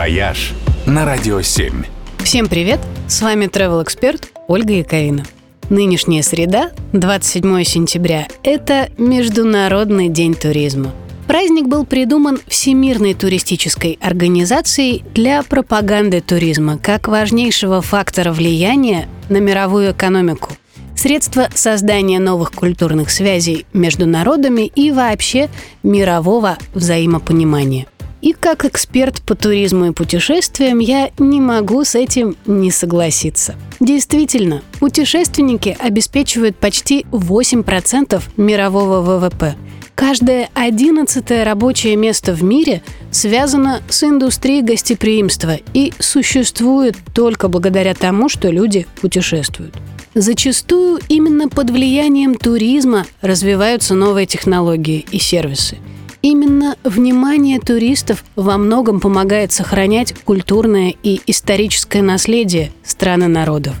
«Вояж» на Радио 7. Всем привет! С вами travel эксперт Ольга Яковина. Нынешняя среда, 27 сентября, это Международный день туризма. Праздник был придуман Всемирной туристической организацией для пропаганды туризма как важнейшего фактора влияния на мировую экономику средство создания новых культурных связей между народами и вообще мирового взаимопонимания. И как эксперт по туризму и путешествиям я не могу с этим не согласиться. Действительно, путешественники обеспечивают почти 8% мирового ВВП. Каждое одиннадцатое рабочее место в мире связано с индустрией гостеприимства и существует только благодаря тому, что люди путешествуют. Зачастую именно под влиянием туризма развиваются новые технологии и сервисы. Именно внимание туристов во многом помогает сохранять культурное и историческое наследие страны народов.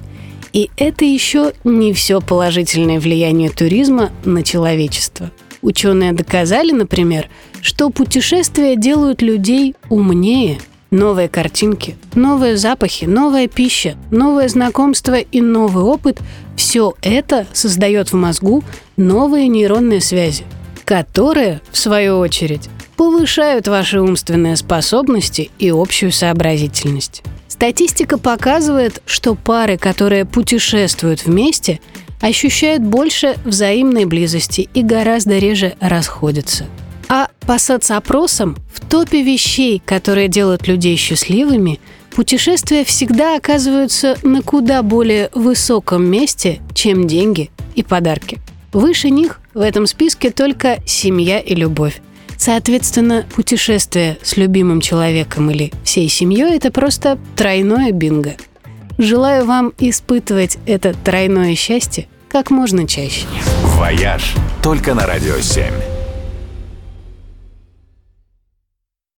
И это еще не все положительное влияние туризма на человечество. Ученые доказали, например, что путешествия делают людей умнее – Новые картинки, новые запахи, новая пища, новое знакомство и новый опыт – все это создает в мозгу новые нейронные связи, которые, в свою очередь, повышают ваши умственные способности и общую сообразительность. Статистика показывает, что пары, которые путешествуют вместе, ощущают больше взаимной близости и гораздо реже расходятся – а по соцопросам в топе вещей, которые делают людей счастливыми, путешествия всегда оказываются на куда более высоком месте, чем деньги и подарки. Выше них в этом списке только семья и любовь. Соответственно, путешествие с любимым человеком или всей семьей – это просто тройное бинго. Желаю вам испытывать это тройное счастье как можно чаще. «Вояж» только на «Радио 7».